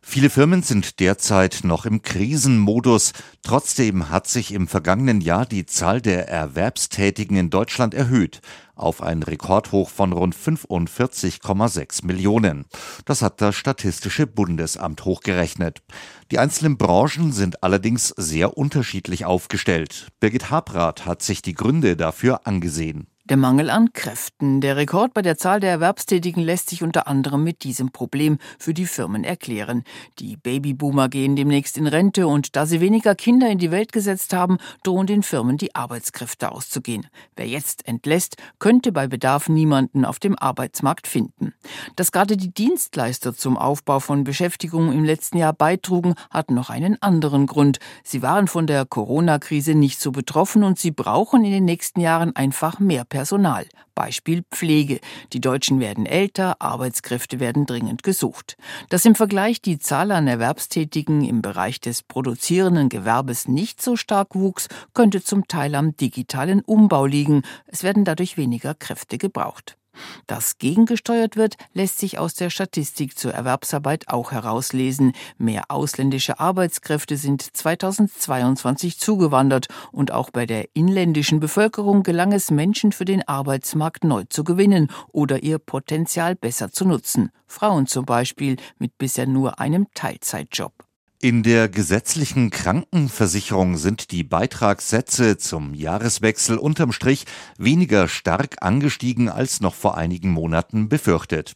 Viele Firmen sind derzeit noch im Krisenmodus. Trotzdem hat sich im vergangenen Jahr die Zahl der Erwerbstätigen in Deutschland erhöht auf ein Rekordhoch von rund 45,6 Millionen. Das hat das Statistische Bundesamt hochgerechnet. Die einzelnen Branchen sind allerdings sehr unterschiedlich aufgestellt. Birgit Habrath hat sich die Gründe dafür angesehen. Der Mangel an Kräften. Der Rekord bei der Zahl der Erwerbstätigen lässt sich unter anderem mit diesem Problem für die Firmen erklären. Die Babyboomer gehen demnächst in Rente und da sie weniger Kinder in die Welt gesetzt haben, drohen den Firmen die Arbeitskräfte auszugehen. Wer jetzt entlässt, könnte bei Bedarf niemanden auf dem Arbeitsmarkt finden. Dass gerade die Dienstleister zum Aufbau von Beschäftigung im letzten Jahr beitrugen, hat noch einen anderen Grund. Sie waren von der Corona-Krise nicht so betroffen und sie brauchen in den nächsten Jahren einfach mehr. Beispiel Pflege. Die Deutschen werden älter, Arbeitskräfte werden dringend gesucht. Dass im Vergleich die Zahl an Erwerbstätigen im Bereich des produzierenden Gewerbes nicht so stark wuchs, könnte zum Teil am digitalen Umbau liegen. Es werden dadurch weniger Kräfte gebraucht. Dass gegengesteuert wird, lässt sich aus der Statistik zur Erwerbsarbeit auch herauslesen. Mehr ausländische Arbeitskräfte sind 2022 zugewandert und auch bei der inländischen Bevölkerung gelang es Menschen für den Arbeitsmarkt neu zu gewinnen oder ihr Potenzial besser zu nutzen. Frauen zum Beispiel mit bisher nur einem Teilzeitjob. In der gesetzlichen Krankenversicherung sind die Beitragssätze zum Jahreswechsel unterm Strich weniger stark angestiegen als noch vor einigen Monaten befürchtet.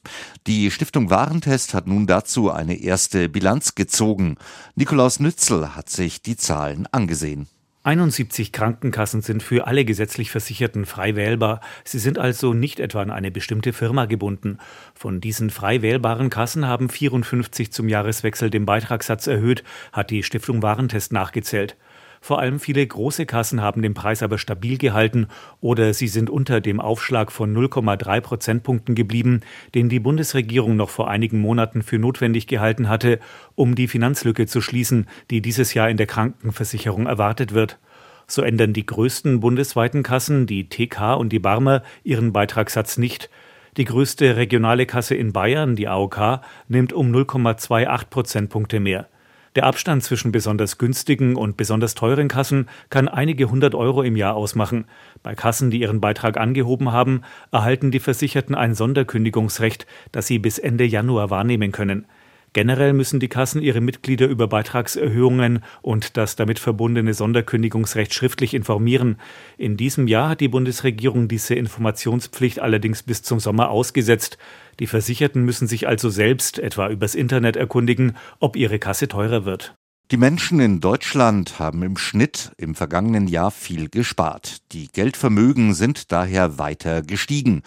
Die Stiftung Warentest hat nun dazu eine erste Bilanz gezogen. Nikolaus Nützel hat sich die Zahlen angesehen. 71 Krankenkassen sind für alle gesetzlich Versicherten frei wählbar. Sie sind also nicht etwa an eine bestimmte Firma gebunden. Von diesen frei wählbaren Kassen haben 54 zum Jahreswechsel den Beitragssatz erhöht, hat die Stiftung Warentest nachgezählt. Vor allem viele große Kassen haben den Preis aber stabil gehalten oder sie sind unter dem Aufschlag von 0,3 Prozentpunkten geblieben, den die Bundesregierung noch vor einigen Monaten für notwendig gehalten hatte, um die Finanzlücke zu schließen, die dieses Jahr in der Krankenversicherung erwartet wird. So ändern die größten bundesweiten Kassen, die TK und die Barmer, ihren Beitragssatz nicht. Die größte regionale Kasse in Bayern, die AOK, nimmt um 0,28 Prozentpunkte mehr. Der Abstand zwischen besonders günstigen und besonders teuren Kassen kann einige hundert Euro im Jahr ausmachen. Bei Kassen, die ihren Beitrag angehoben haben, erhalten die Versicherten ein Sonderkündigungsrecht, das sie bis Ende Januar wahrnehmen können. Generell müssen die Kassen ihre Mitglieder über Beitragserhöhungen und das damit verbundene Sonderkündigungsrecht schriftlich informieren. In diesem Jahr hat die Bundesregierung diese Informationspflicht allerdings bis zum Sommer ausgesetzt. Die Versicherten müssen sich also selbst etwa übers Internet erkundigen, ob ihre Kasse teurer wird. Die Menschen in Deutschland haben im Schnitt im vergangenen Jahr viel gespart. Die Geldvermögen sind daher weiter gestiegen.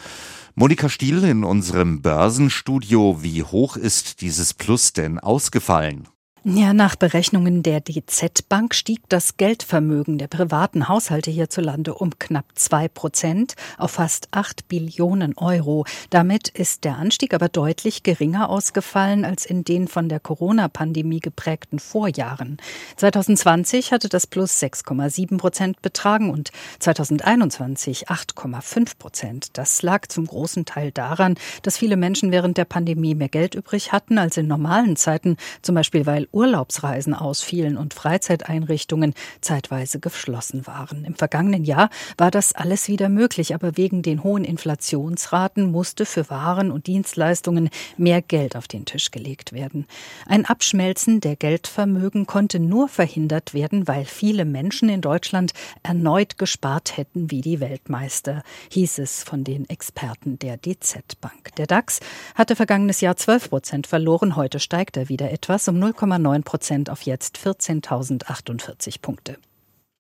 Monika Stiel in unserem Börsenstudio. Wie hoch ist dieses Plus denn ausgefallen? Ja, nach Berechnungen der DZ Bank stieg das Geldvermögen der privaten Haushalte hierzulande um knapp zwei Prozent auf fast acht Billionen Euro. Damit ist der Anstieg aber deutlich geringer ausgefallen als in den von der Corona-Pandemie geprägten Vorjahren. 2020 hatte das Plus 6,7 Prozent betragen und 2021 8,5 Prozent. Das lag zum großen Teil daran, dass viele Menschen während der Pandemie mehr Geld übrig hatten als in normalen Zeiten, zum Beispiel weil Urlaubsreisen ausfielen und Freizeiteinrichtungen zeitweise geschlossen waren. Im vergangenen Jahr war das alles wieder möglich, aber wegen den hohen Inflationsraten musste für Waren und Dienstleistungen mehr Geld auf den Tisch gelegt werden. Ein Abschmelzen der Geldvermögen konnte nur verhindert werden, weil viele Menschen in Deutschland erneut gespart hätten wie die Weltmeister, hieß es von den Experten der DZ Bank. Der DAX hatte vergangenes Jahr 12 Prozent verloren, heute steigt er wieder etwas um 0,9 Prozent auf jetzt 14.048 Punkte.